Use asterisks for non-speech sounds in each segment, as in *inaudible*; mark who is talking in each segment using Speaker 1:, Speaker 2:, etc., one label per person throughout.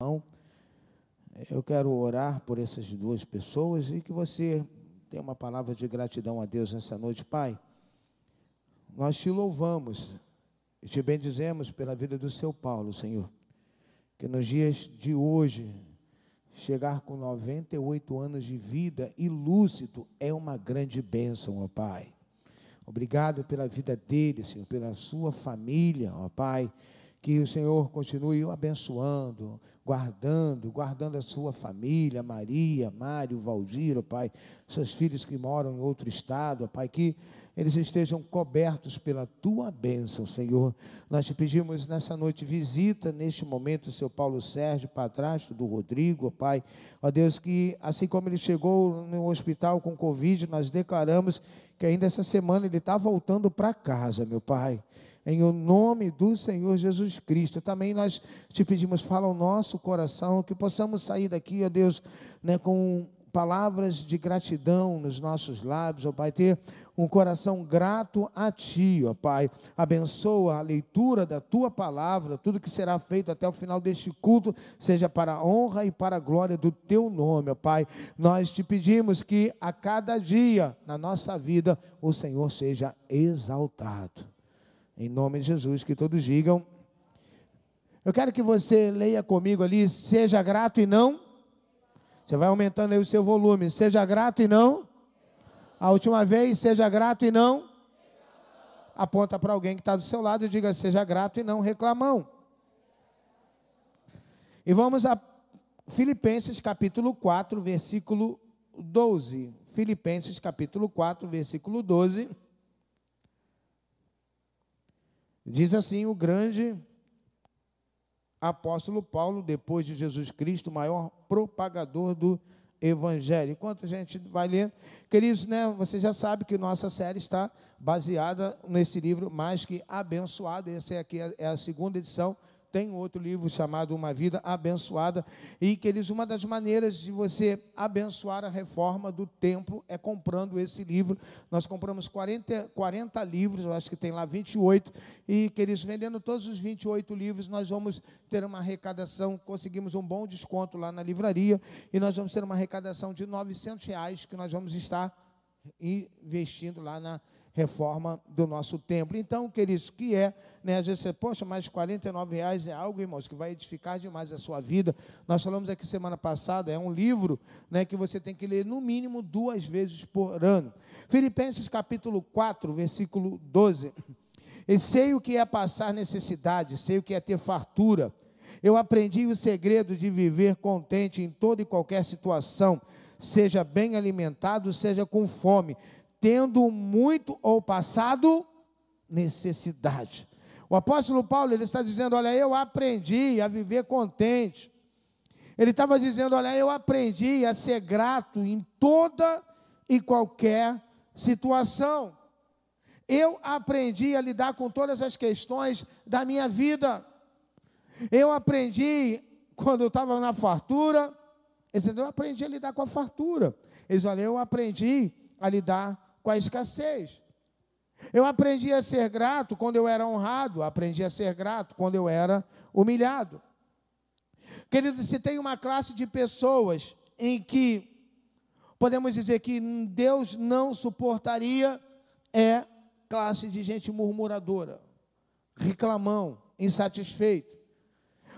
Speaker 1: Eu quero orar por essas duas pessoas e que você tenha uma palavra de gratidão a Deus nessa noite, Pai. Nós te louvamos e te bendizemos pela vida do seu Paulo, Senhor. Que nos dias de hoje, chegar com 98 anos de vida e lúcido é uma grande bênção, ó Pai. Obrigado pela vida dele, Senhor, pela sua família, ó Pai. Que o Senhor continue o abençoando, guardando, guardando a sua família, Maria, Mário, Valdir, ó Pai, seus filhos que moram em outro estado, ó Pai, que eles estejam cobertos pela tua bênção, Senhor. Nós te pedimos nessa noite, visita neste momento o seu Paulo Sérgio, padrasto do Rodrigo, ó Pai. Ó Deus, que assim como ele chegou no hospital com Covid, nós declaramos que ainda essa semana ele está voltando para casa, meu Pai em o nome do Senhor Jesus Cristo. Também nós te pedimos, fala o nosso coração, que possamos sair daqui, ó Deus, né, com palavras de gratidão nos nossos lábios, ó Pai, ter um coração grato a Ti, ó Pai. Abençoa a leitura da Tua palavra, tudo que será feito até o final deste culto, seja para a honra e para a glória do Teu nome, ó Pai. Nós te pedimos que a cada dia na nossa vida o Senhor seja exaltado. Em nome de Jesus, que todos digam. Eu quero que você leia comigo ali, seja grato e não. Você vai aumentando aí o seu volume. Seja grato e não. A última vez, seja grato e não. Aponta para alguém que está do seu lado e diga: seja grato e não reclamão. E vamos a Filipenses capítulo 4, versículo 12. Filipenses capítulo 4, versículo 12. Diz assim o grande apóstolo Paulo, depois de Jesus Cristo, maior propagador do Evangelho. Enquanto a gente vai ler, queridos, né, você já sabe que nossa série está baseada nesse livro mais que abençoado. Essa é aqui é a segunda edição tem outro livro chamado Uma Vida Abençoada, e que eles, uma das maneiras de você abençoar a reforma do templo é comprando esse livro. Nós compramos 40, 40 livros, eu acho que tem lá 28, e que eles vendendo todos os 28 livros, nós vamos ter uma arrecadação, conseguimos um bom desconto lá na livraria, e nós vamos ter uma arrecadação de 900 reais que nós vamos estar investindo lá na reforma do nosso templo. Então, queridos, que é, né, às vezes você, poxa, mas 49 reais é algo, irmãos, que vai edificar demais a sua vida. Nós falamos aqui semana passada, é um livro né, que você tem que ler no mínimo duas vezes por ano. Filipenses capítulo 4, versículo 12. E sei o que é passar necessidade, sei o que é ter fartura. Eu aprendi o segredo de viver contente em toda e qualquer situação, seja bem alimentado, seja com fome, tendo muito ou passado necessidade. O apóstolo Paulo ele está dizendo: Olha, eu aprendi a viver contente. Ele estava dizendo: Olha, eu aprendi a ser grato em toda e qualquer situação. Eu aprendi a lidar com todas as questões da minha vida. Eu aprendi, quando eu estava na fartura, entendeu? eu aprendi a lidar com a fartura. Eles olha, eu aprendi a lidar com a escassez. Eu aprendi a ser grato quando eu era honrado, aprendi a ser grato quando eu era humilhado. Querido, se tem uma classe de pessoas em que podemos dizer que Deus não suportaria, é classe de gente murmuradora, reclamão, insatisfeito.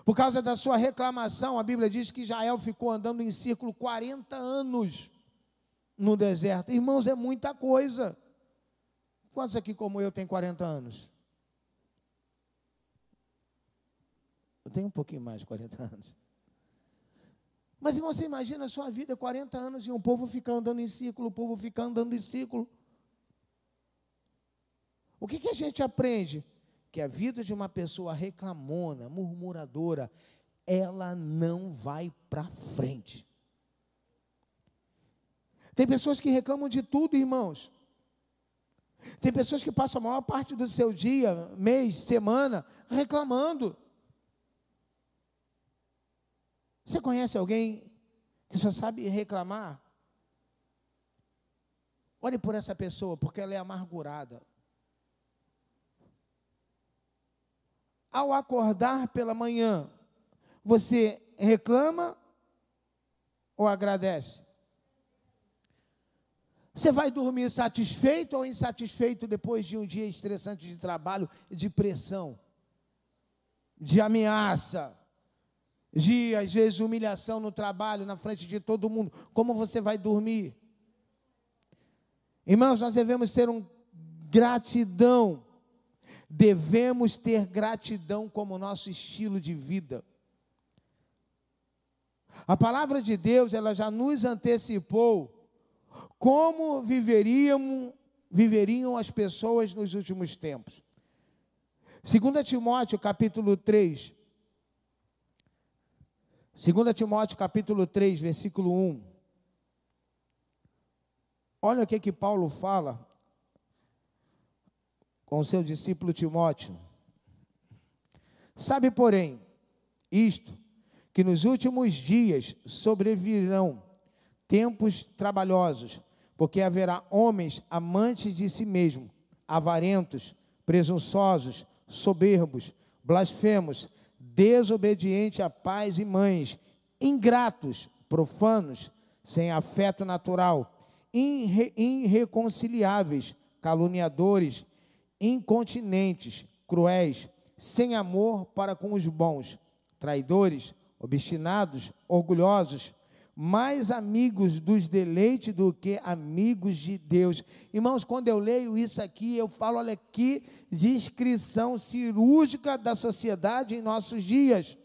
Speaker 1: Por causa da sua reclamação, a Bíblia diz que Israel ficou andando em círculo 40 anos no deserto. Irmãos, é muita coisa. Quantos aqui, como eu, tem 40 anos? Eu tenho um pouquinho mais de 40 *laughs* anos. Mas irmão, você imagina a sua vida, 40 anos, e um povo ficar andando em círculo, o povo ficar andando em círculo. O que, que a gente aprende? Que a vida de uma pessoa reclamona, murmuradora, ela não vai para frente. Tem pessoas que reclamam de tudo, irmãos. Tem pessoas que passam a maior parte do seu dia, mês, semana, reclamando. Você conhece alguém que só sabe reclamar? Olhe por essa pessoa, porque ela é amargurada. Ao acordar pela manhã, você reclama ou agradece? Você vai dormir satisfeito ou insatisfeito depois de um dia estressante de trabalho, de pressão, de ameaça, de às vezes humilhação no trabalho, na frente de todo mundo? Como você vai dormir? Irmãos, nós devemos ter um gratidão. Devemos ter gratidão como nosso estilo de vida. A palavra de Deus, ela já nos antecipou como viveriam, viveriam as pessoas nos últimos tempos. 2 Timóteo capítulo 3. 2 Timóteo capítulo 3, versículo 1. Olha o que que Paulo fala com seu discípulo Timóteo. Sabe, porém, isto, que nos últimos dias sobrevirão tempos trabalhosos, porque haverá homens amantes de si mesmo, avarentos, presunçosos, soberbos, blasfemos, desobedientes a pais e mães, ingratos, profanos, sem afeto natural, irre irreconciliáveis, caluniadores, incontinentes, cruéis, sem amor para com os bons, traidores, obstinados, orgulhosos, mais amigos dos deleites do que amigos de Deus. Irmãos, quando eu leio isso aqui, eu falo, olha aqui, descrição cirúrgica da sociedade em nossos dias.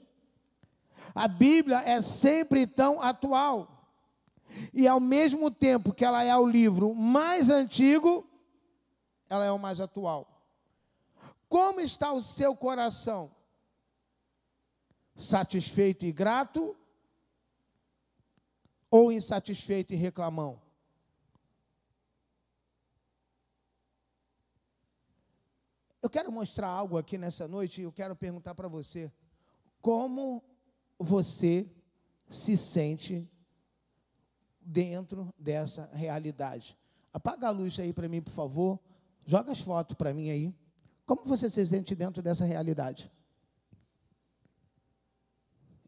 Speaker 1: A Bíblia é sempre tão atual. E ao mesmo tempo que ela é o livro mais antigo, ela é o mais atual. Como está o seu coração? Satisfeito e grato? Ou insatisfeito e reclamão? Eu quero mostrar algo aqui nessa noite e eu quero perguntar para você: como você se sente dentro dessa realidade? Apaga a luz aí para mim, por favor. Joga as fotos para mim aí. Como você se sente dentro dessa realidade?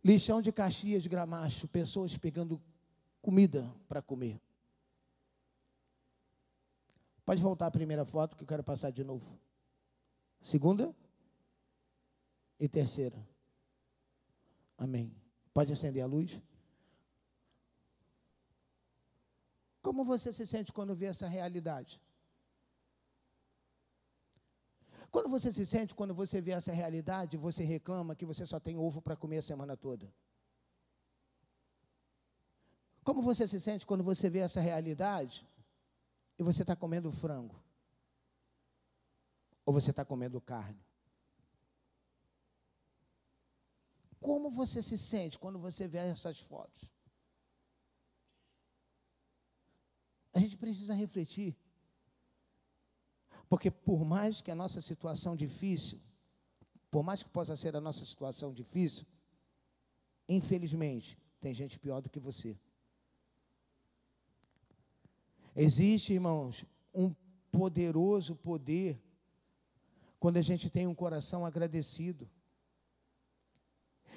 Speaker 1: Lixão de Caxias, Gramacho, pessoas pegando comida para comer. Pode voltar a primeira foto que eu quero passar de novo. Segunda e terceira. Amém. Pode acender a luz? Como você se sente quando vê essa realidade? Quando você se sente quando você vê essa realidade, você reclama que você só tem ovo para comer a semana toda? Como você se sente quando você vê essa realidade e você está comendo frango? Ou você está comendo carne? Como você se sente quando você vê essas fotos? A gente precisa refletir. Porque por mais que a nossa situação difícil, por mais que possa ser a nossa situação difícil, infelizmente, tem gente pior do que você. Existe, irmãos, um poderoso poder quando a gente tem um coração agradecido.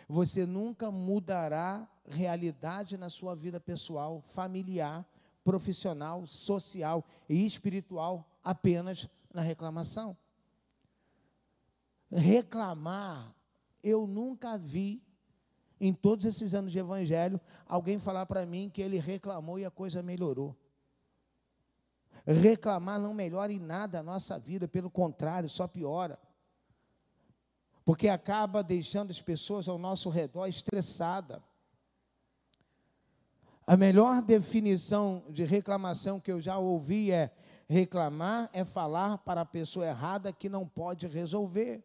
Speaker 1: Você nunca mudará realidade na sua vida pessoal, familiar, profissional, social e espiritual apenas na reclamação. Reclamar, eu nunca vi em todos esses anos de evangelho alguém falar para mim que ele reclamou e a coisa melhorou. Reclamar não melhora em nada a nossa vida, pelo contrário, só piora. Porque acaba deixando as pessoas ao nosso redor estressadas. A melhor definição de reclamação que eu já ouvi é: reclamar é falar para a pessoa errada que não pode resolver.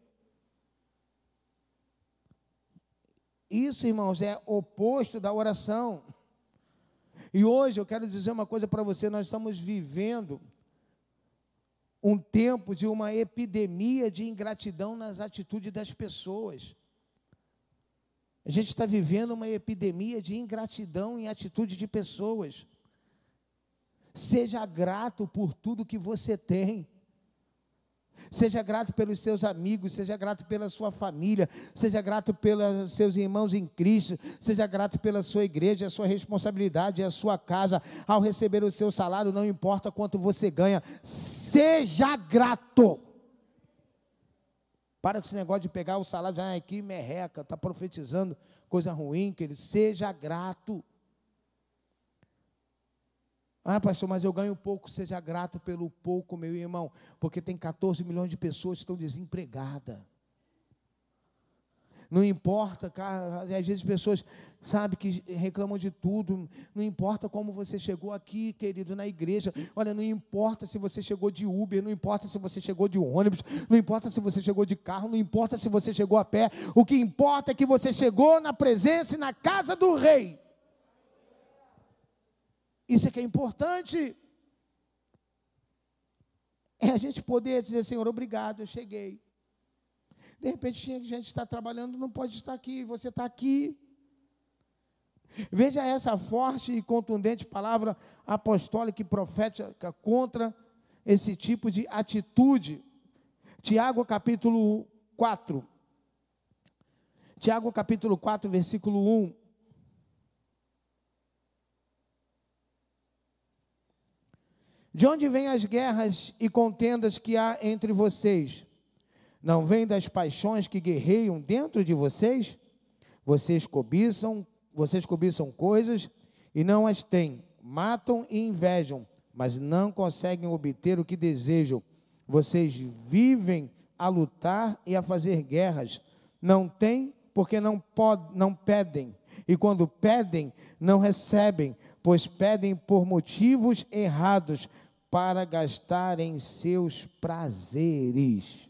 Speaker 1: Isso, irmãos, é oposto da oração. E hoje eu quero dizer uma coisa para você: nós estamos vivendo um tempo de uma epidemia de ingratidão nas atitudes das pessoas. A gente está vivendo uma epidemia de ingratidão em atitude de pessoas. Seja grato por tudo que você tem. Seja grato pelos seus amigos, seja grato pela sua família, seja grato pelos seus irmãos em Cristo, seja grato pela sua igreja, a sua responsabilidade, a sua casa. Ao receber o seu salário, não importa quanto você ganha, seja grato. Para com esse negócio de pegar o salário, já aqui merreca, está profetizando coisa ruim, que ele seja grato. Ah, pastor, mas eu ganho pouco. Seja grato pelo pouco, meu irmão, porque tem 14 milhões de pessoas que estão desempregadas. Não importa, cara, às vezes pessoas, sabe, que reclamam de tudo. Não importa como você chegou aqui, querido, na igreja. Olha, não importa se você chegou de Uber, não importa se você chegou de ônibus, não importa se você chegou de carro, não importa se você chegou a pé. O que importa é que você chegou na presença e na casa do rei. Isso é que é importante. É a gente poder dizer, Senhor, obrigado, eu cheguei. De repente, tinha gente está trabalhando, não pode estar aqui, você está aqui. Veja essa forte e contundente palavra apostólica e profética contra esse tipo de atitude. Tiago capítulo 4. Tiago capítulo 4, versículo 1. De onde vêm as guerras e contendas que há entre vocês? Não vêm das paixões que guerreiam dentro de vocês? Vocês cobiçam, vocês cobiçam coisas e não as têm, matam e invejam, mas não conseguem obter o que desejam. Vocês vivem a lutar e a fazer guerras. Não têm porque não, pod, não pedem. E quando pedem, não recebem, pois pedem por motivos errados, para gastar em seus prazeres.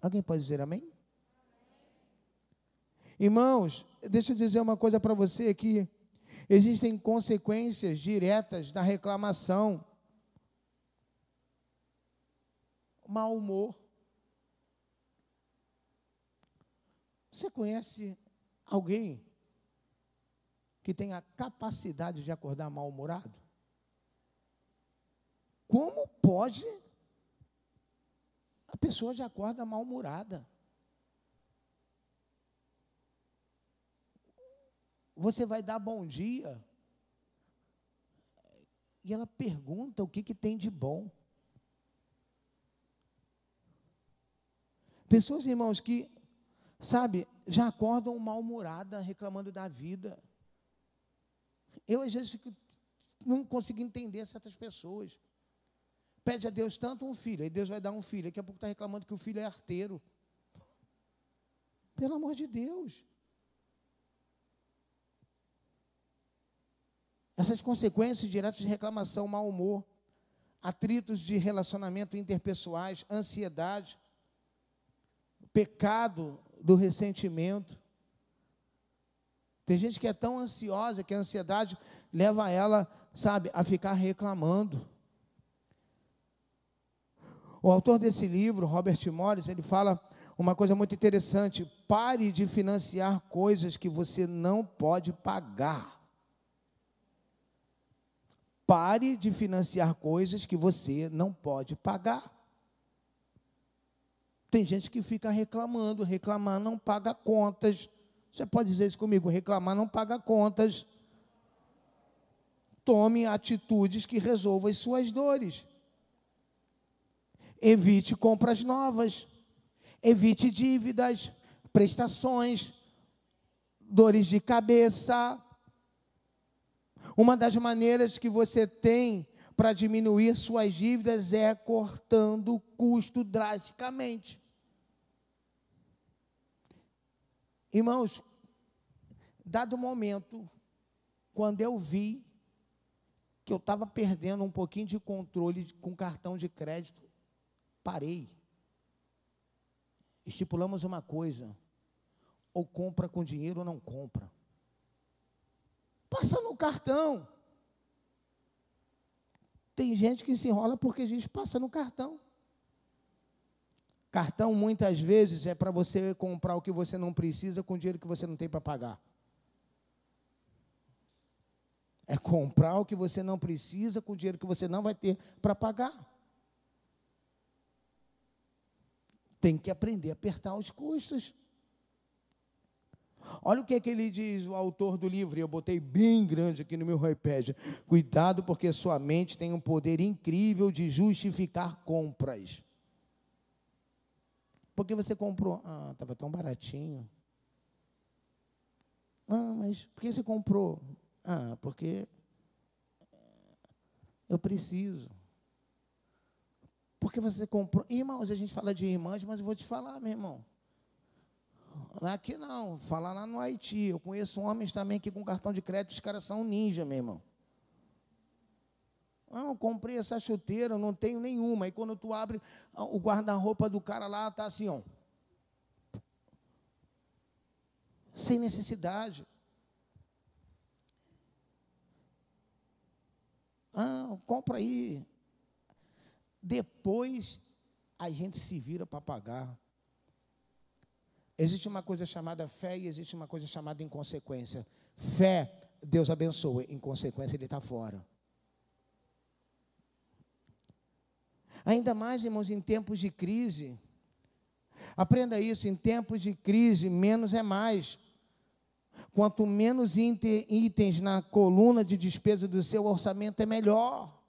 Speaker 1: Alguém pode dizer amém? Irmãos, deixa eu dizer uma coisa para você aqui. Existem consequências diretas da reclamação. Mau humor. Você conhece alguém que tem a capacidade de acordar mal-humorado? Como pode a pessoa já acorda mal-humorada? Você vai dar bom dia e ela pergunta o que, que tem de bom. Pessoas, irmãos, que, sabe, já acordam mal-humorada, reclamando da vida. Eu, às vezes, fico, não consigo entender certas pessoas. Pede a Deus tanto um filho, aí Deus vai dar um filho. Daqui a pouco está reclamando que o filho é arteiro. Pelo amor de Deus. Essas consequências diretas de reclamação, mau humor, atritos de relacionamento interpessoais, ansiedade, pecado do ressentimento. Tem gente que é tão ansiosa que a ansiedade leva ela, sabe, a ficar reclamando. O autor desse livro, Robert Morris, ele fala uma coisa muito interessante: pare de financiar coisas que você não pode pagar. Pare de financiar coisas que você não pode pagar. Tem gente que fica reclamando, reclamar não paga contas. Você pode dizer isso comigo: reclamar não paga contas. Tome atitudes que resolvam as suas dores. Evite compras novas. Evite dívidas, prestações, dores de cabeça. Uma das maneiras que você tem para diminuir suas dívidas é cortando o custo drasticamente. Irmãos, dado o momento, quando eu vi que eu estava perdendo um pouquinho de controle com cartão de crédito, Parei. Estipulamos uma coisa: ou compra com dinheiro ou não compra. Passa no cartão. Tem gente que se enrola porque a gente passa no cartão. Cartão muitas vezes é para você comprar o que você não precisa com dinheiro que você não tem para pagar. É comprar o que você não precisa com dinheiro que você não vai ter para pagar. Tem que aprender a apertar os custos. Olha o que, é que ele diz, o autor do livro, eu botei bem grande aqui no meu iPad. Cuidado, porque sua mente tem um poder incrível de justificar compras. Porque você comprou, ah, estava tão baratinho. Ah, mas por que você comprou? Ah, porque eu preciso. Porque você comprou. Irmãos, a gente fala de irmãs, mas eu vou te falar, meu irmão. Aqui não, fala lá no Haiti. Eu conheço homens também que com cartão de crédito os caras são ninja, meu irmão. Não, comprei essa chuteira, não tenho nenhuma. E quando tu abre o guarda-roupa do cara lá, tá assim, ó. Sem necessidade. Ah, compra aí. Depois a gente se vira para pagar. Existe uma coisa chamada fé e existe uma coisa chamada inconsequência. Fé, Deus abençoa, inconsequência, Ele está fora. Ainda mais, irmãos, em tempos de crise. Aprenda isso: em tempos de crise, menos é mais. Quanto menos itens na coluna de despesa do seu orçamento, é melhor.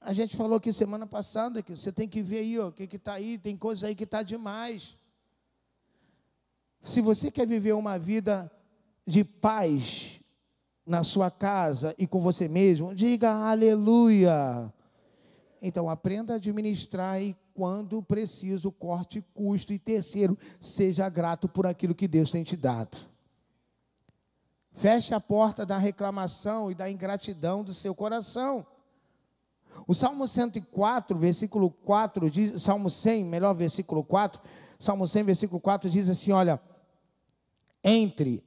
Speaker 1: A gente falou aqui semana passada que você tem que ver aí, o que está aí, tem coisa aí que está demais. Se você quer viver uma vida de paz na sua casa e com você mesmo, diga aleluia. Então aprenda a administrar e quando preciso corte custo e terceiro, seja grato por aquilo que Deus tem te dado. Feche a porta da reclamação e da ingratidão do seu coração. O Salmo 104, versículo 4, diz, Salmo 100, melhor versículo 4, Salmo 100, versículo 4 diz assim: Olha, entre,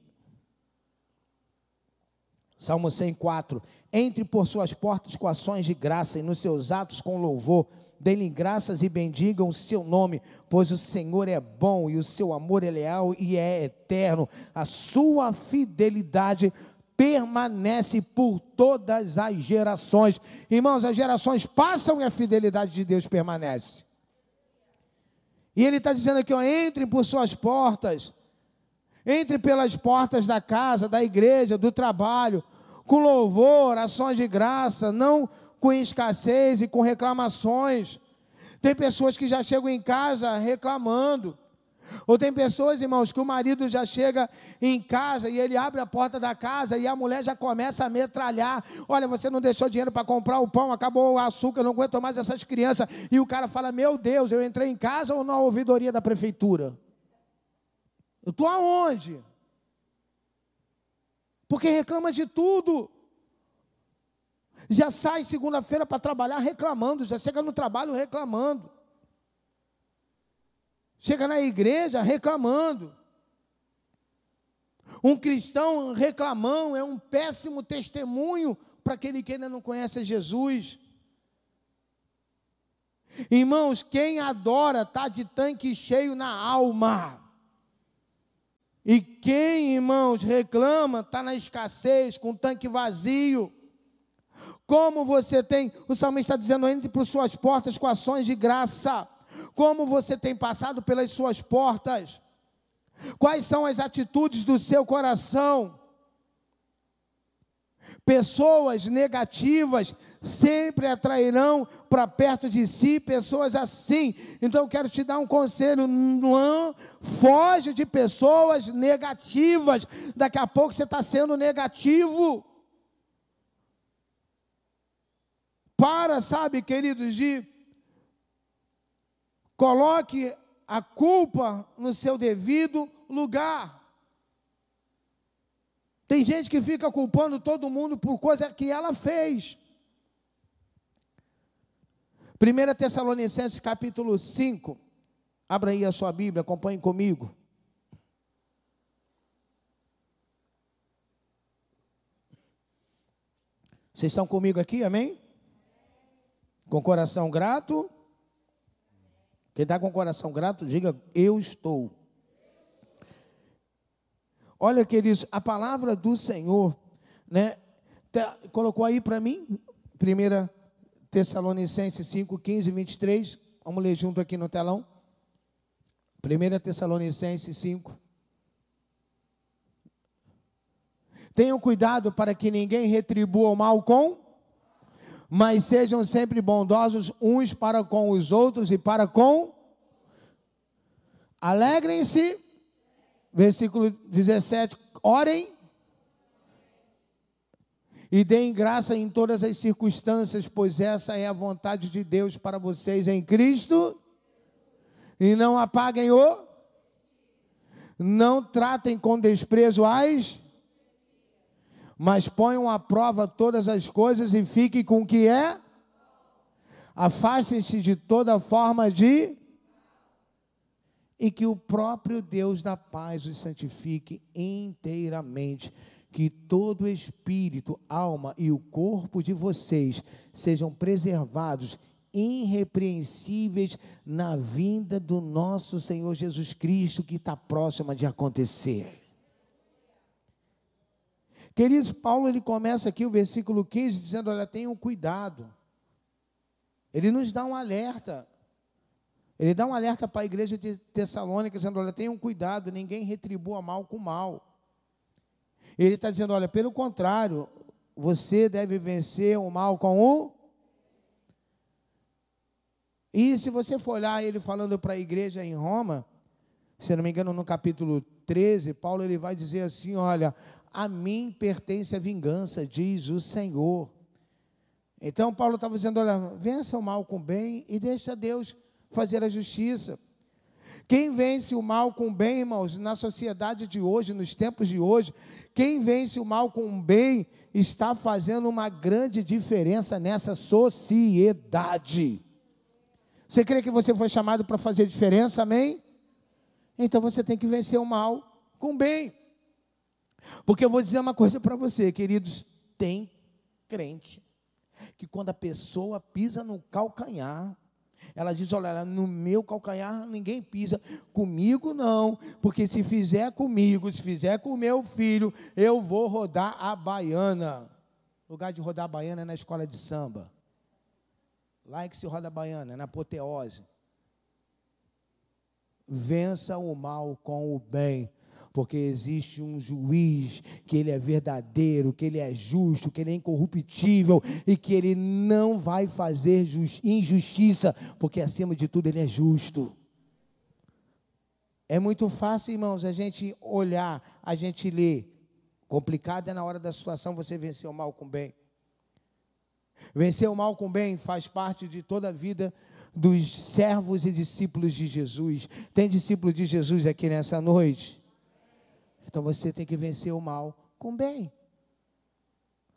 Speaker 1: Salmo 104, entre por suas portas com ações de graça e nos seus atos com louvor, dê-lhe graças e bendigam o seu nome, pois o Senhor é bom e o seu amor é leal e é eterno, a sua fidelidade permanece por todas as gerações. Irmãos, as gerações passam e a fidelidade de Deus permanece. E ele está dizendo aqui, ó, entrem por suas portas, entre pelas portas da casa, da igreja, do trabalho, com louvor, ações de graça, não com escassez e com reclamações. Tem pessoas que já chegam em casa reclamando. Ou tem pessoas, irmãos, que o marido já chega em casa e ele abre a porta da casa e a mulher já começa a metralhar. Olha, você não deixou dinheiro para comprar o pão, acabou o açúcar, não aguento mais essas crianças. E o cara fala: Meu Deus, eu entrei em casa ou na ouvidoria da prefeitura? Eu estou aonde? Porque reclama de tudo. Já sai segunda-feira para trabalhar reclamando, já chega no trabalho reclamando. Chega na igreja reclamando. Um cristão reclamão é um péssimo testemunho para aquele que ainda não conhece Jesus. Irmãos, quem adora está de tanque cheio na alma. E quem, irmãos, reclama está na escassez, com tanque vazio. Como você tem, o salmista está dizendo, entre por suas portas com ações de graça. Como você tem passado pelas suas portas? Quais são as atitudes do seu coração? Pessoas negativas sempre atrairão para perto de si pessoas assim. Então quero te dar um conselho: não foge de pessoas negativas. Daqui a pouco você está sendo negativo. Para, sabe, queridos, de Coloque a culpa no seu devido lugar. Tem gente que fica culpando todo mundo por coisa que ela fez. 1 Tessalonicenses capítulo 5. Abra aí a sua Bíblia, acompanhe comigo. Vocês estão comigo aqui, amém? Com coração grato. Quem está com o coração grato, diga: Eu estou. Olha, queridos, a palavra do Senhor, né? Tá, colocou aí para mim, 1 Tessalonicenses 5, 15 e 23. Vamos ler junto aqui no telão. 1 Tessalonicenses 5. Tenham cuidado para que ninguém retribua o mal com, mas sejam sempre bondosos uns para com os outros e para com. Alegrem-se, versículo 17. Orem e deem graça em todas as circunstâncias, pois essa é a vontade de Deus para vocês em Cristo. E não apaguem o, não tratem com desprezo as, mas ponham à prova todas as coisas e fiquem com o que é. Afastem-se de toda forma de e que o próprio Deus da paz os santifique inteiramente que todo espírito, alma e o corpo de vocês sejam preservados irrepreensíveis na vinda do nosso Senhor Jesus Cristo, que está próxima de acontecer. Queridos, Paulo ele começa aqui o versículo 15 dizendo: Olha, tenham cuidado. Ele nos dá um alerta. Ele dá um alerta para a igreja de Tessalônica, dizendo: Olha, tenham cuidado, ninguém retribua mal com mal. Ele está dizendo: olha, pelo contrário, você deve vencer o mal com o. E se você for olhar ele falando para a igreja em Roma, se não me engano, no capítulo 13, Paulo ele vai dizer assim: olha, a mim pertence a vingança, diz o Senhor. Então Paulo estava dizendo: olha, vença o mal com o bem e deixa Deus fazer a justiça. Quem vence o mal com o bem, irmãos, na sociedade de hoje, nos tempos de hoje, quem vence o mal com o bem está fazendo uma grande diferença nessa sociedade. Você crê que você foi chamado para fazer diferença, amém? Então você tem que vencer o mal com o bem. Porque eu vou dizer uma coisa para você, queridos: tem crente que quando a pessoa pisa no calcanhar, ela diz: Olha, no meu calcanhar ninguém pisa, comigo não, porque se fizer comigo, se fizer com meu filho, eu vou rodar a baiana. O lugar de rodar a baiana é na escola de samba. Lá é que se roda a baiana, é na apoteose. Vença o mal com o bem porque existe um juiz que ele é verdadeiro, que ele é justo, que ele é incorruptível e que ele não vai fazer injustiça, porque acima de tudo ele é justo. É muito fácil, irmãos, a gente olhar, a gente ler. Complicado é na hora da situação você vencer o mal com o bem. Vencer o mal com o bem faz parte de toda a vida dos servos e discípulos de Jesus. Tem discípulo de Jesus aqui nessa noite? Então você tem que vencer o mal com o bem.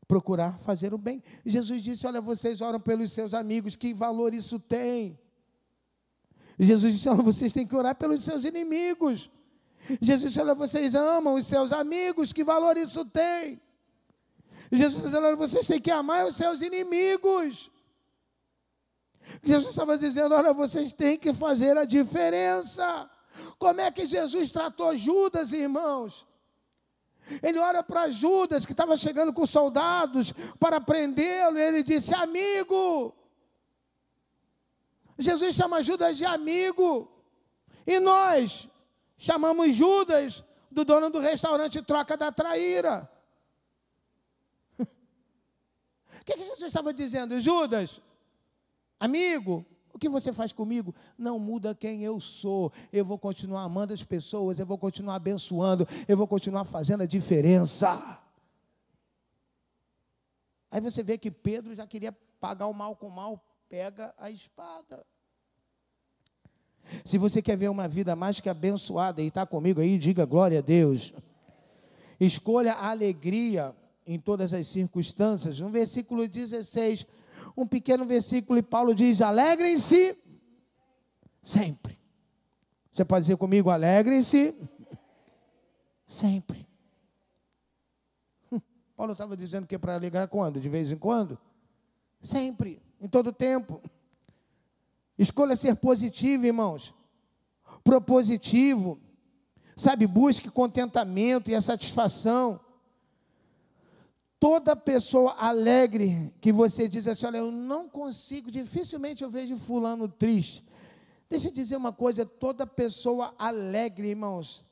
Speaker 1: Procurar fazer o bem. Jesus disse: Olha, vocês oram pelos seus amigos, que valor isso tem? Jesus disse: Olha, vocês têm que orar pelos seus inimigos. Jesus disse: Olha, vocês amam os seus amigos, que valor isso tem? Jesus disse: Olha, vocês têm que amar os seus inimigos. Jesus estava dizendo: Olha, vocês têm que fazer a diferença. Como é que Jesus tratou Judas, irmãos? Ele olha para Judas, que estava chegando com soldados para prendê-lo, e ele disse: Amigo. Jesus chama Judas de amigo. E nós chamamos Judas do dono do restaurante Troca da Traíra. *laughs* O que, que Jesus estava dizendo? Judas, amigo, o que você faz comigo não muda quem eu sou. Eu vou continuar amando as pessoas, eu vou continuar abençoando, eu vou continuar fazendo a diferença. Aí você vê que Pedro já queria pagar o mal com o mal, pega a espada. Se você quer ver uma vida mais que abençoada e está comigo aí, diga glória a Deus. Escolha a alegria em todas as circunstâncias. No versículo 16, um pequeno versículo e Paulo diz: alegrem-se sempre. Você pode dizer comigo: alegrem-se sempre. *laughs* Paulo estava dizendo que é para alegrar quando? De vez em quando? Sempre, em todo tempo. Escolha ser positivo, irmãos. Propositivo. Sabe, busque contentamento e a satisfação Toda pessoa alegre que você diz assim: olha, eu não consigo, dificilmente eu vejo Fulano triste. Deixa eu dizer uma coisa: toda pessoa alegre, irmãos,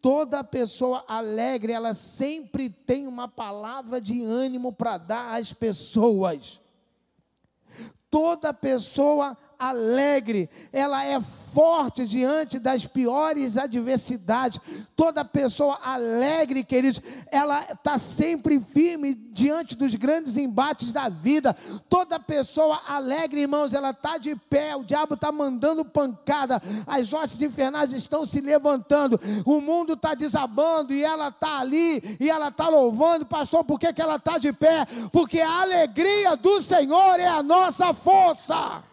Speaker 1: toda pessoa alegre, ela sempre tem uma palavra de ânimo para dar às pessoas. Toda pessoa alegre, ela é forte diante das piores adversidades. Toda pessoa alegre, queridos, ela está sempre firme diante dos grandes embates da vida. Toda pessoa alegre, irmãos, ela está de pé, o diabo está mandando pancada, as hostes infernais estão se levantando, o mundo está desabando e ela está ali e ela está louvando, pastor, por que, que ela está de pé? Porque a alegria do Senhor é a nossa força.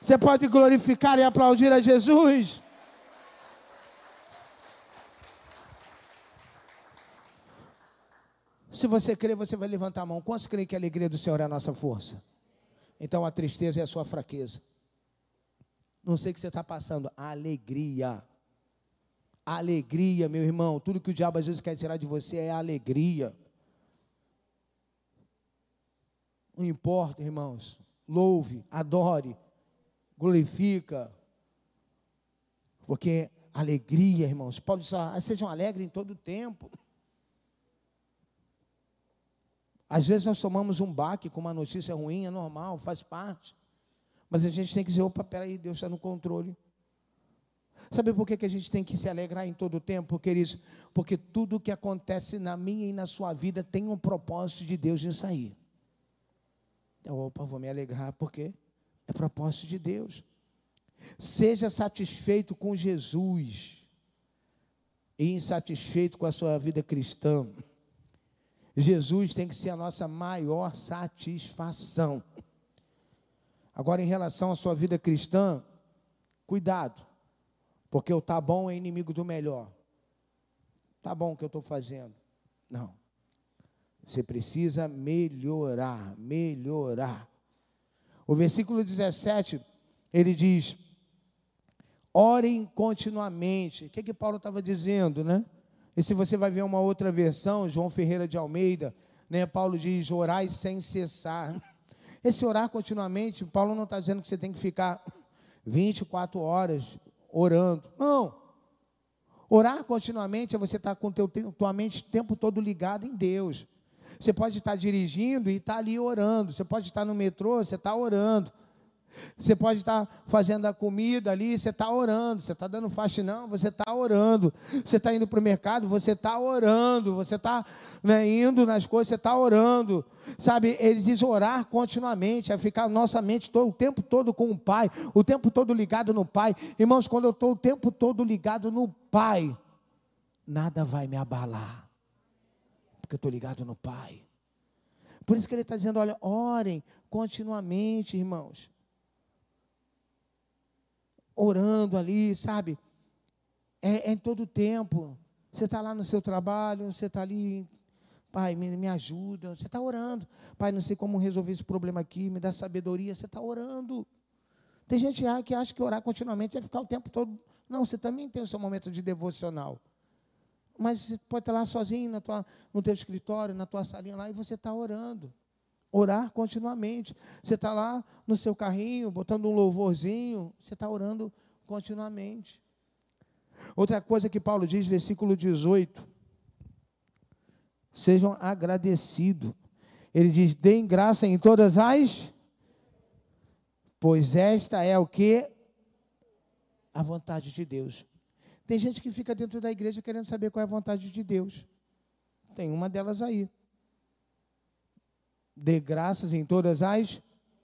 Speaker 1: Você pode glorificar e aplaudir a Jesus? Se você crê, você vai levantar a mão. Quantos creem que a alegria do Senhor é a nossa força? Então a tristeza é a sua fraqueza. Não sei o que você está passando. A alegria. A alegria, meu irmão. Tudo que o diabo às vezes quer tirar de você é a alegria. Não importa, irmãos. Louve, adore glorifica. Porque alegria, irmãos. Paulo diz, ah, sejam alegres em todo o tempo. Às vezes nós tomamos um baque com uma notícia ruim, é normal, faz parte. Mas a gente tem que dizer, opa, peraí, Deus está no controle. Sabe por que, que a gente tem que se alegrar em todo o tempo, queridos? Porque tudo que acontece na minha e na sua vida tem um propósito de Deus nisso aí. Então, opa, vou me alegrar, por quê? É propósito de Deus. Seja satisfeito com Jesus e insatisfeito com a sua vida cristã. Jesus tem que ser a nossa maior satisfação. Agora, em relação à sua vida cristã, cuidado, porque o tá bom é inimigo do melhor. Tá bom o que eu estou fazendo. Não. Você precisa melhorar, melhorar. O versículo 17, ele diz: orem continuamente. O que, que Paulo estava dizendo, né? E se você vai ver uma outra versão, João Ferreira de Almeida, né, Paulo diz: orai sem cessar. *laughs* Esse orar continuamente, Paulo não está dizendo que você tem que ficar 24 horas orando. Não. Orar continuamente é você estar tá com teu, tua mente o tempo todo ligada em Deus. Você pode estar dirigindo e estar ali orando. Você pode estar no metrô, você está orando. Você pode estar fazendo a comida ali, você está orando. Você está dando faxinão, você está orando. Você está indo para o mercado, você está orando. Você está né, indo nas coisas, você está orando. Sabe, ele diz orar continuamente, é ficar nossa mente todo, o tempo todo com o Pai, o tempo todo ligado no Pai. Irmãos, quando eu estou o tempo todo ligado no Pai, nada vai me abalar porque eu estou ligado no Pai. Por isso que ele está dizendo: olha, orem continuamente, irmãos. Orando ali, sabe? É, é em todo o tempo. Você está lá no seu trabalho, você está ali, Pai, me, me ajuda. Você está orando. Pai, não sei como resolver esse problema aqui, me dá sabedoria. Você está orando. Tem gente que acha que orar continuamente é ficar o tempo todo. Não, você também tem o seu momento de devocional. Mas você pode estar lá sozinho na tua, no teu escritório, na tua salinha lá, e você está orando. Orar continuamente. Você está lá no seu carrinho, botando um louvorzinho, você está orando continuamente. Outra coisa que Paulo diz, versículo 18. Sejam agradecidos. Ele diz: deem graça em todas as, pois esta é o que? A vontade de Deus. Tem gente que fica dentro da igreja querendo saber qual é a vontade de Deus. Tem uma delas aí. Dê graças em todas as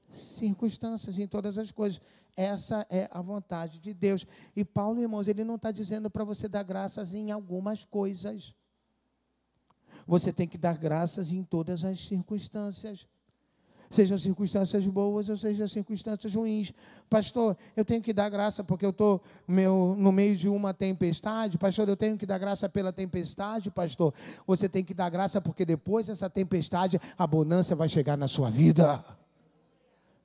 Speaker 1: circunstâncias, em todas as coisas. Essa é a vontade de Deus. E Paulo, irmãos, ele não está dizendo para você dar graças em algumas coisas. Você tem que dar graças em todas as circunstâncias sejam circunstâncias boas ou sejam circunstâncias ruins. Pastor, eu tenho que dar graça porque eu estou no meio de uma tempestade. Pastor, eu tenho que dar graça pela tempestade, pastor. Você tem que dar graça porque depois dessa tempestade a bonança vai chegar na sua vida.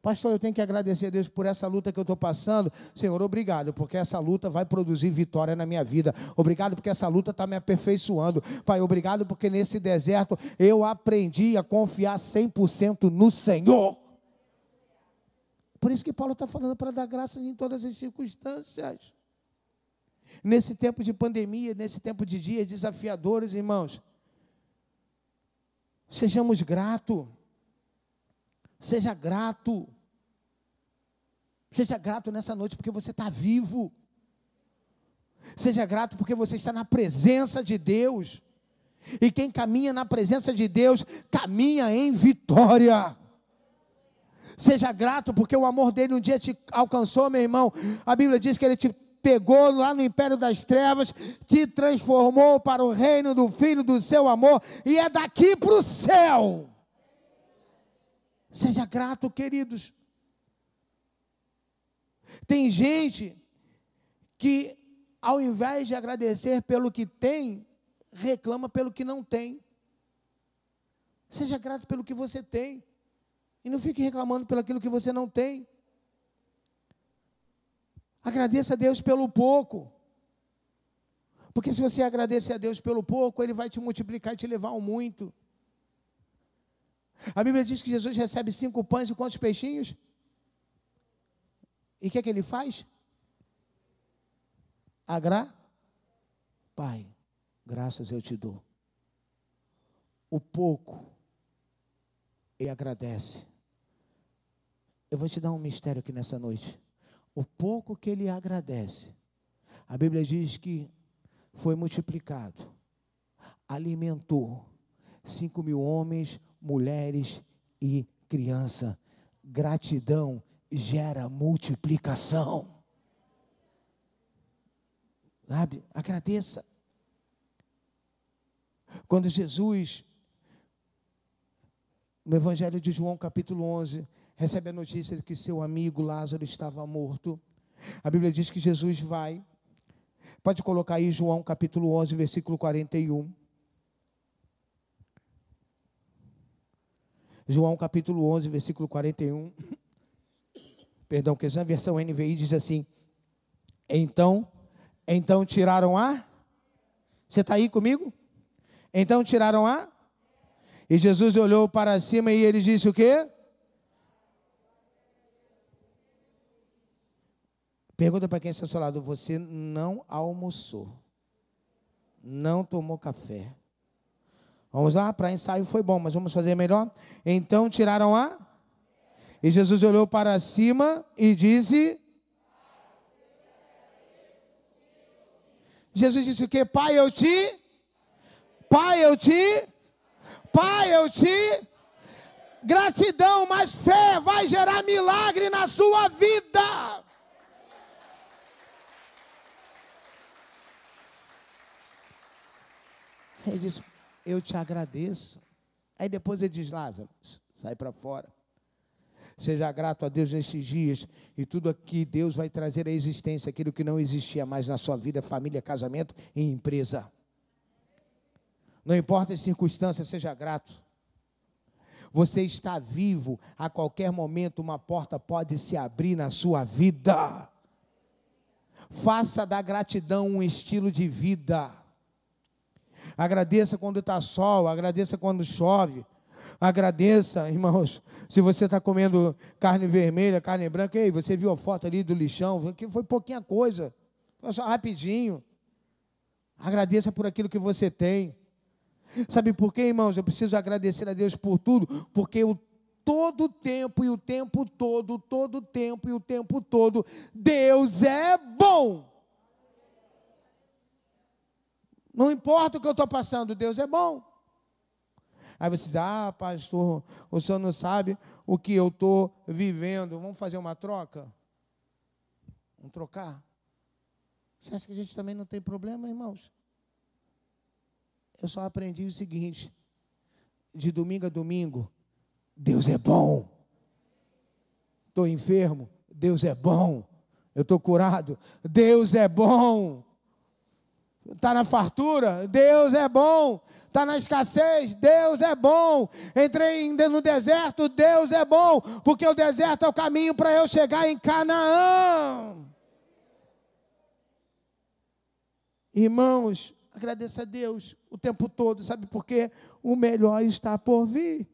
Speaker 1: Pastor, eu tenho que agradecer a Deus por essa luta que eu estou passando. Senhor, obrigado, porque essa luta vai produzir vitória na minha vida. Obrigado, porque essa luta está me aperfeiçoando. Pai, obrigado, porque nesse deserto eu aprendi a confiar 100% no Senhor. Por isso que Paulo está falando para dar graças em todas as circunstâncias. Nesse tempo de pandemia, nesse tempo de dias desafiadores, irmãos, sejamos gratos. Seja grato. Seja grato nessa noite porque você está vivo. Seja grato porque você está na presença de Deus. E quem caminha na presença de Deus, caminha em vitória. Seja grato porque o amor dele um dia te alcançou, meu irmão. A Bíblia diz que ele te pegou lá no império das trevas, te transformou para o reino do Filho do seu amor, e é daqui para o céu. Seja grato, queridos. Tem gente que, ao invés de agradecer pelo que tem, reclama pelo que não tem. Seja grato pelo que você tem. E não fique reclamando pelo aquilo que você não tem. Agradeça a Deus pelo pouco. Porque se você agradecer a Deus pelo pouco, Ele vai te multiplicar e te levar ao muito. A Bíblia diz que Jesus recebe cinco pães e quantos peixinhos? E o que é que ele faz? Agra? Pai, graças eu te dou. O pouco, ele agradece. Eu vou te dar um mistério aqui nessa noite. O pouco que ele agradece, a Bíblia diz que foi multiplicado, alimentou cinco mil homens, mulheres e criança. Gratidão gera multiplicação. Sabe? Agradeça. Quando Jesus, no Evangelho de João, capítulo 11, recebe a notícia de que seu amigo Lázaro estava morto, a Bíblia diz que Jesus vai. Pode colocar aí João capítulo 11, versículo 41. João capítulo 11, versículo 41. Perdão, que essa versão NVI diz assim: Então, então tiraram a. Você está aí comigo? Então tiraram a. E Jesus olhou para cima e ele disse o quê? Pergunta para quem está ao seu lado: Você não almoçou, não tomou café, Vamos lá, para ensaio foi bom, mas vamos fazer melhor. Então tiraram a. E Jesus olhou para cima e disse: Jesus disse o que? Pai, eu te. Pai, eu te. Pai, eu te. Gratidão, mas fé vai gerar milagre na sua vida. Ele disse: eu te agradeço. Aí depois ele diz: Lázaro, sai para fora. Seja grato a Deus nesses dias e tudo aqui Deus vai trazer à existência aquilo que não existia mais na sua vida, família, casamento e empresa. Não importa as circunstâncias, seja grato. Você está vivo, a qualquer momento uma porta pode se abrir na sua vida. Faça da gratidão um estilo de vida. Agradeça quando está sol, agradeça quando chove. Agradeça, irmãos, se você está comendo carne vermelha, carne branca, ei, você viu a foto ali do lixão, que foi pouquinha coisa, foi só rapidinho. Agradeça por aquilo que você tem. Sabe por quê, irmãos? Eu preciso agradecer a Deus por tudo, porque o todo o tempo e o tempo todo, todo o tempo e o tempo todo, Deus é bom. Não importa o que eu estou passando, Deus é bom. Aí você diz, ah, pastor, o senhor não sabe o que eu estou vivendo. Vamos fazer uma troca? Vamos trocar? Você acha que a gente também não tem problema, irmãos? Eu só aprendi o seguinte: de domingo a domingo, Deus é bom. Estou enfermo, Deus é bom. Eu estou curado, Deus é bom. Está na fartura, Deus é bom. Está na escassez, Deus é bom. Entrei no deserto, Deus é bom. Porque o deserto é o caminho para eu chegar em Canaã. Irmãos, agradeça a Deus o tempo todo, sabe por quê? O melhor está por vir.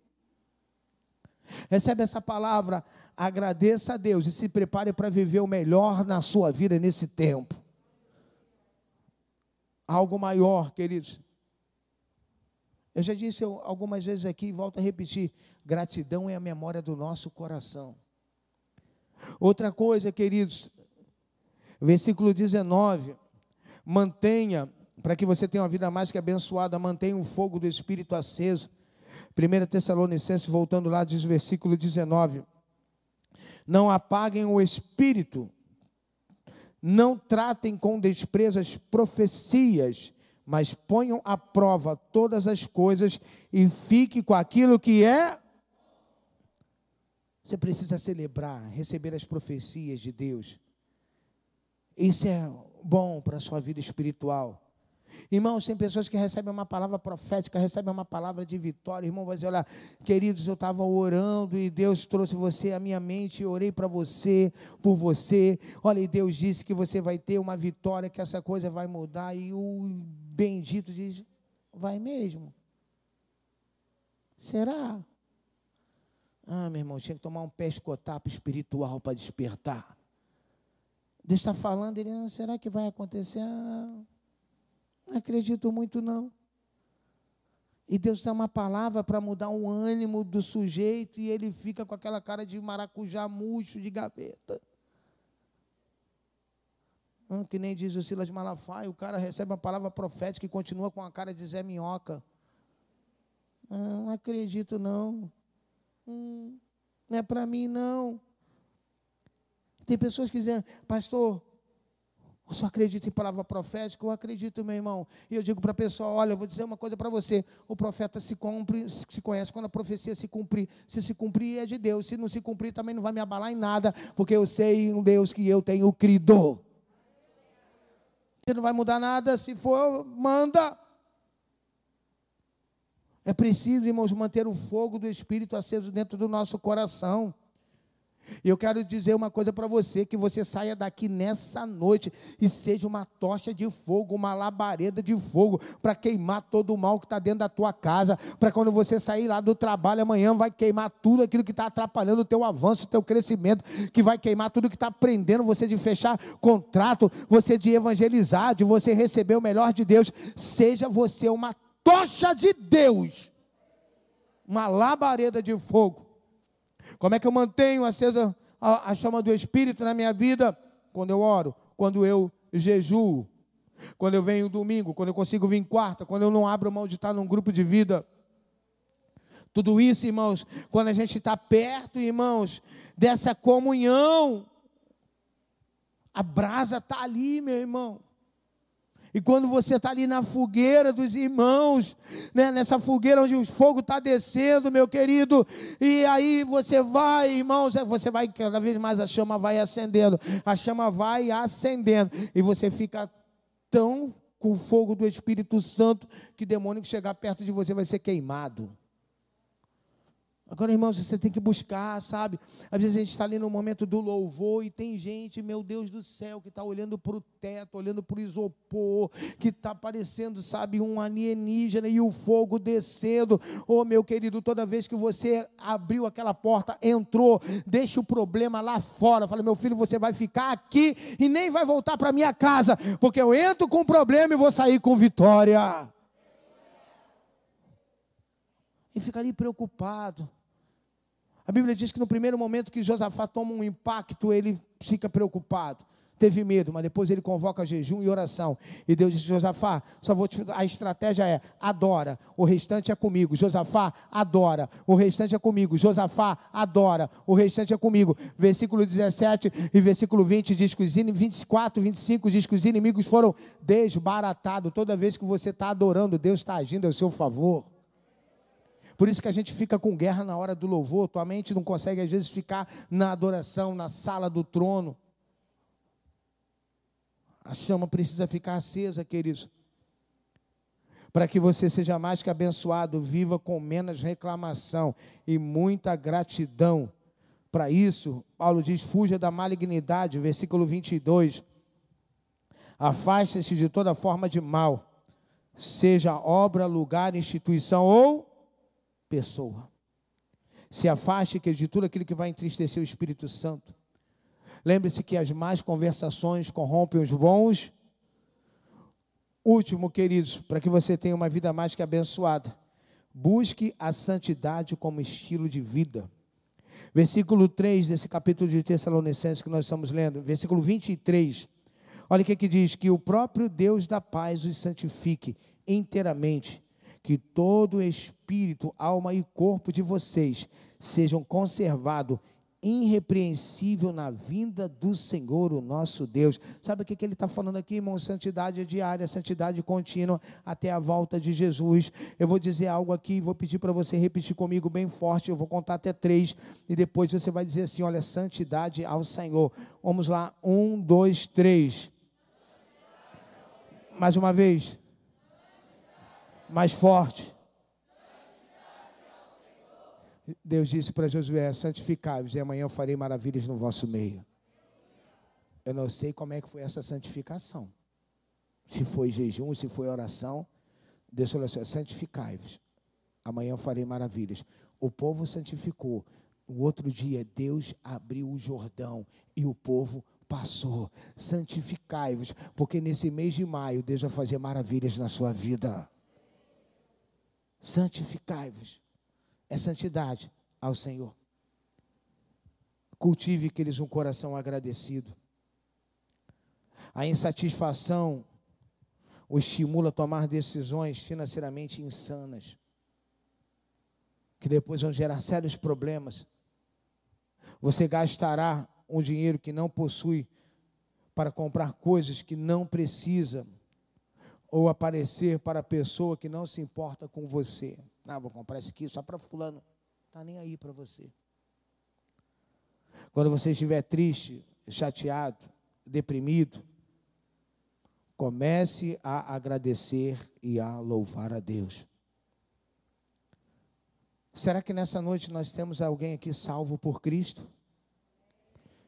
Speaker 1: Recebe essa palavra, agradeça a Deus e se prepare para viver o melhor na sua vida nesse tempo. Algo maior, queridos. Eu já disse algumas vezes aqui e volto a repetir: gratidão é a memória do nosso coração. Outra coisa, queridos, versículo 19: mantenha, para que você tenha uma vida mais que abençoada, mantenha o fogo do Espírito aceso. 1 Tessalonicenses, voltando lá, diz versículo 19: Não apaguem o Espírito, não tratem com desprezo as profecias, mas ponham à prova todas as coisas e fique com aquilo que é. Você precisa celebrar, receber as profecias de Deus. Isso é bom para a sua vida espiritual. Irmãos, tem pessoas que recebem uma palavra profética, recebem uma palavra de vitória. Irmão, vai dizer: olha, queridos, eu estava orando e Deus trouxe você à minha mente, eu orei para você, por você. Olha, e Deus disse que você vai ter uma vitória, que essa coisa vai mudar. E o bendito diz: vai mesmo? Será? Ah, meu irmão, tinha que tomar um pescotapo espiritual para despertar. Deus está falando, ele, ah, será que vai acontecer? Ah, não acredito muito, não. E Deus dá uma palavra para mudar o ânimo do sujeito e ele fica com aquela cara de maracujá murcho de gaveta. Ah, que nem diz o Silas Malafaia, o cara recebe uma palavra profética e continua com a cara de Zé Minhoca. Ah, não acredito, não. Hum, não é para mim, não. Tem pessoas que dizem, pastor, eu só acredito em palavra profética, eu acredito, meu irmão. E eu digo para a pessoa: olha, eu vou dizer uma coisa para você. O profeta se cumpre, se conhece quando a profecia se cumprir. Se se cumprir, é de Deus. Se não se cumprir, também não vai me abalar em nada, porque eu sei um Deus que eu tenho crido. Você não vai mudar nada, se for, manda. É preciso, irmãos, manter o fogo do Espírito aceso dentro do nosso coração. E eu quero dizer uma coisa para você: que você saia daqui nessa noite e seja uma tocha de fogo, uma labareda de fogo, para queimar todo o mal que está dentro da tua casa, para quando você sair lá do trabalho amanhã, vai queimar tudo aquilo que está atrapalhando o teu avanço, o teu crescimento, que vai queimar tudo que está prendendo você de fechar contrato, você de evangelizar, de você receber o melhor de Deus. Seja você uma tocha de Deus, uma labareda de fogo como é que eu mantenho acesa a, a chama do Espírito na minha vida? Quando eu oro, quando eu jejuo, quando eu venho domingo, quando eu consigo vir quarta, quando eu não abro mão de estar num grupo de vida. Tudo isso, irmãos, quando a gente está perto, irmãos, dessa comunhão, a brasa está ali, meu irmão. E quando você está ali na fogueira dos irmãos, né, nessa fogueira onde o fogo está descendo, meu querido, e aí você vai, irmãos, é, você vai cada vez mais a chama vai acendendo, a chama vai acendendo, e você fica tão com o fogo do Espírito Santo que demônio que chegar perto de você vai ser queimado. Agora, irmãos, você tem que buscar, sabe? Às vezes a gente está ali no momento do louvor e tem gente, meu Deus do céu, que está olhando para o teto, olhando para o isopor, que está parecendo, sabe, um alienígena e o fogo descendo. Oh, meu querido, toda vez que você abriu aquela porta, entrou, deixa o problema lá fora. Fala, meu filho, você vai ficar aqui e nem vai voltar para minha casa, porque eu entro com problema e vou sair com vitória e fica ali preocupado. A Bíblia diz que no primeiro momento que Josafá toma um impacto, ele fica preocupado. Teve medo, mas depois ele convoca jejum e oração. E Deus diz: Josafá, só vou te... a estratégia é: adora, o restante é comigo. Josafá, adora, o restante é comigo. Josafá, adora, o restante é comigo. Versículo 17 e versículo 20 diz que os inimigos, 24, 25 diz que os inimigos foram desbaratados. Toda vez que você está adorando, Deus está agindo ao seu favor. Por isso que a gente fica com guerra na hora do louvor, tua mente não consegue às vezes ficar na adoração, na sala do trono. A chama precisa ficar acesa, queridos. Para que você seja mais que abençoado, viva com menos reclamação e muita gratidão. Para isso, Paulo diz: fuja da malignidade, versículo 22. Afaste-se de toda forma de mal, seja obra, lugar, instituição ou pessoa. Se afaste de tudo aquilo que vai entristecer o Espírito Santo. Lembre-se que as más conversações corrompem os bons. Último, queridos, para que você tenha uma vida mais que abençoada. Busque a santidade como estilo de vida. Versículo 3 desse capítulo de Tessalonicenses que nós estamos lendo, versículo 23. Olha o que, que diz: que o próprio Deus da paz os santifique inteiramente, que todo espírito, alma e corpo de vocês sejam conservados irrepreensível na vinda do Senhor, o nosso Deus. Sabe o que, ele está falando aqui, irmão? Santidade diária, santidade contínua até a volta de Jesus. Eu vou dizer algo aqui, vou pedir para você repetir comigo bem forte. Eu vou contar até três e depois você vai dizer assim: olha, santidade ao Senhor. Vamos lá, um, dois, três. Mais uma vez. Mais forte. Deus disse para Josué: santificai-vos, e amanhã eu farei maravilhas no vosso meio. Eu não sei como é que foi essa santificação. Se foi jejum, se foi oração. Deus falou assim: santificai-vos, amanhã eu farei maravilhas. O povo santificou. O outro dia, Deus abriu o Jordão e o povo passou. Santificai-vos, porque nesse mês de maio, Deus vai fazer maravilhas na sua vida. Santificai-vos é santidade ao Senhor. Cultive, aqueles um coração agradecido. A insatisfação o estimula a tomar decisões financeiramente insanas, que depois vão gerar sérios problemas. Você gastará um dinheiro que não possui para comprar coisas que não precisa, ou aparecer para a pessoa que não se importa com você. Não, vou comprar isso aqui só para fulano. Está nem aí para você. Quando você estiver triste, chateado, deprimido, comece a agradecer e a louvar a Deus. Será que nessa noite nós temos alguém aqui salvo por Cristo?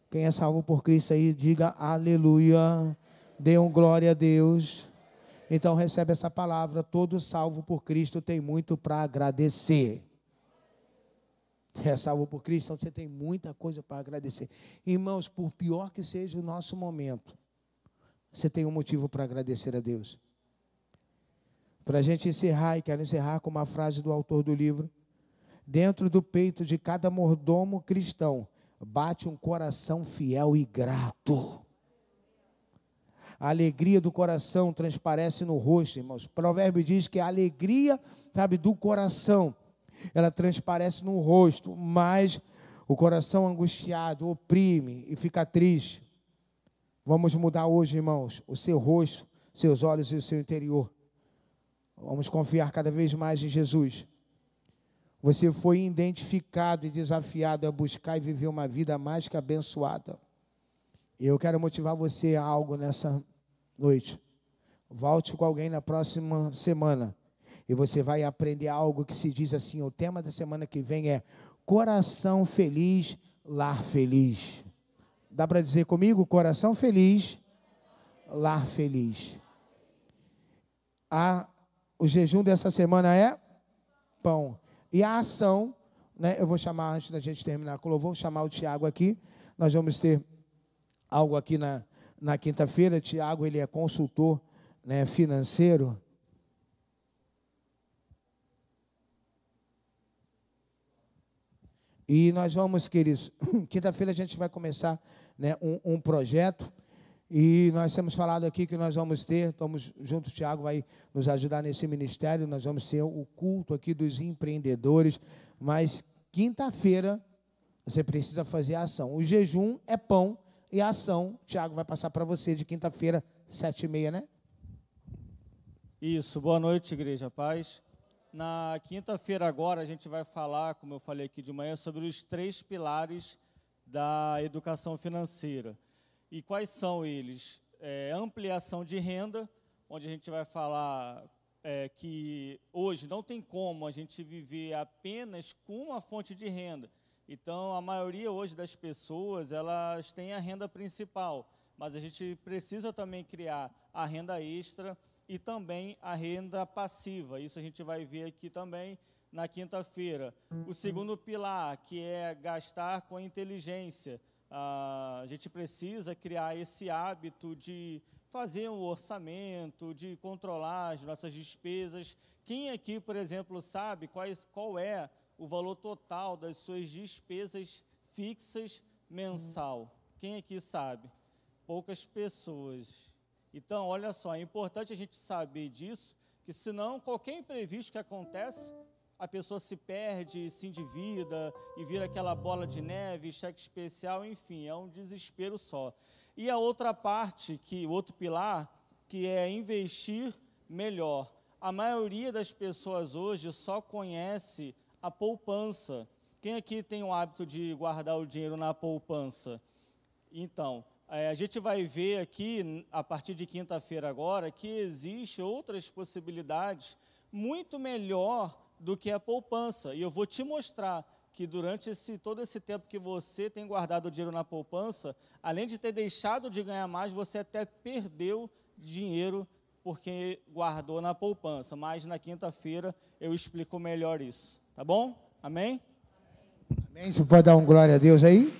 Speaker 1: Quem é salvo por Cristo aí, diga aleluia, dê um glória a Deus. Então recebe essa palavra, todo salvo por Cristo tem muito para agradecer. É salvo por Cristo, então você tem muita coisa para agradecer. Irmãos, por pior que seja o nosso momento, você tem um motivo para agradecer a Deus. Para a gente encerrar, e quero encerrar com uma frase do autor do livro: Dentro do peito de cada mordomo cristão bate um coração fiel e grato. A alegria do coração transparece no rosto, irmãos. O provérbio diz que a alegria, sabe, do coração, ela transparece no rosto, mas o coração angustiado oprime e fica triste. Vamos mudar hoje, irmãos, o seu rosto, seus olhos e o seu interior. Vamos confiar cada vez mais em Jesus. Você foi identificado e desafiado a buscar e viver uma vida mais que abençoada. Eu quero motivar você a algo nessa noite. Volte com alguém na próxima semana e você vai aprender algo que se diz assim: o tema da semana que vem é coração feliz, lar feliz. Dá para dizer comigo? Coração feliz, lar feliz. A, o jejum dessa semana é pão. E a ação, né, eu vou chamar, antes da gente terminar vou chamar o Tiago aqui. Nós vamos ter algo aqui na, na quinta-feira. Tiago, ele é consultor né, financeiro. E nós vamos, queridos, *clears throat* quinta-feira a gente vai começar né, um, um, projeto. E nós temos falado aqui que nós vamos ter, estamos junto, o Tiago vai nos ajudar nesse ministério, nós vamos ter o culto aqui dos empreendedores. Mas quinta-feira você precisa fazer ação. O jejum é pão, e a ação, Tiago vai passar para você de quinta-feira, sete e meia, né?
Speaker 2: Isso, boa noite, Igreja Paz. Na quinta-feira agora a gente vai falar, como eu falei aqui de manhã, sobre os três pilares da educação financeira. E quais são eles? É, ampliação de renda, onde a gente vai falar é, que hoje não tem como a gente viver apenas com uma fonte de renda. Então, a maioria hoje das pessoas, elas têm a renda principal, mas a gente precisa também criar a renda extra, e também a renda passiva. Isso a gente vai ver aqui também na quinta-feira. O segundo pilar, que é gastar com inteligência. a gente precisa criar esse hábito de fazer um orçamento, de controlar as nossas despesas. Quem aqui, por exemplo, sabe quais, qual é o valor total das suas despesas fixas mensal? Quem aqui sabe? Poucas pessoas. Então, olha só, é importante a gente saber disso, que senão qualquer imprevisto que acontece, a pessoa se perde, se endivida e vira aquela bola de neve, cheque especial, enfim, é um desespero só. E a outra parte, que o outro pilar, que é investir melhor. A maioria das pessoas hoje só conhece a poupança. Quem aqui tem o hábito de guardar o dinheiro na poupança? Então, é, a gente vai ver aqui, a partir de quinta-feira agora, que existe outras possibilidades muito melhor do que a poupança. E eu vou te mostrar que durante esse, todo esse tempo que você tem guardado o dinheiro na poupança, além de ter deixado de ganhar mais, você até perdeu dinheiro porque guardou na poupança. Mas na quinta-feira eu explico melhor isso. Tá bom? Amém?
Speaker 1: Amém. Você pode dar um glória a Deus aí?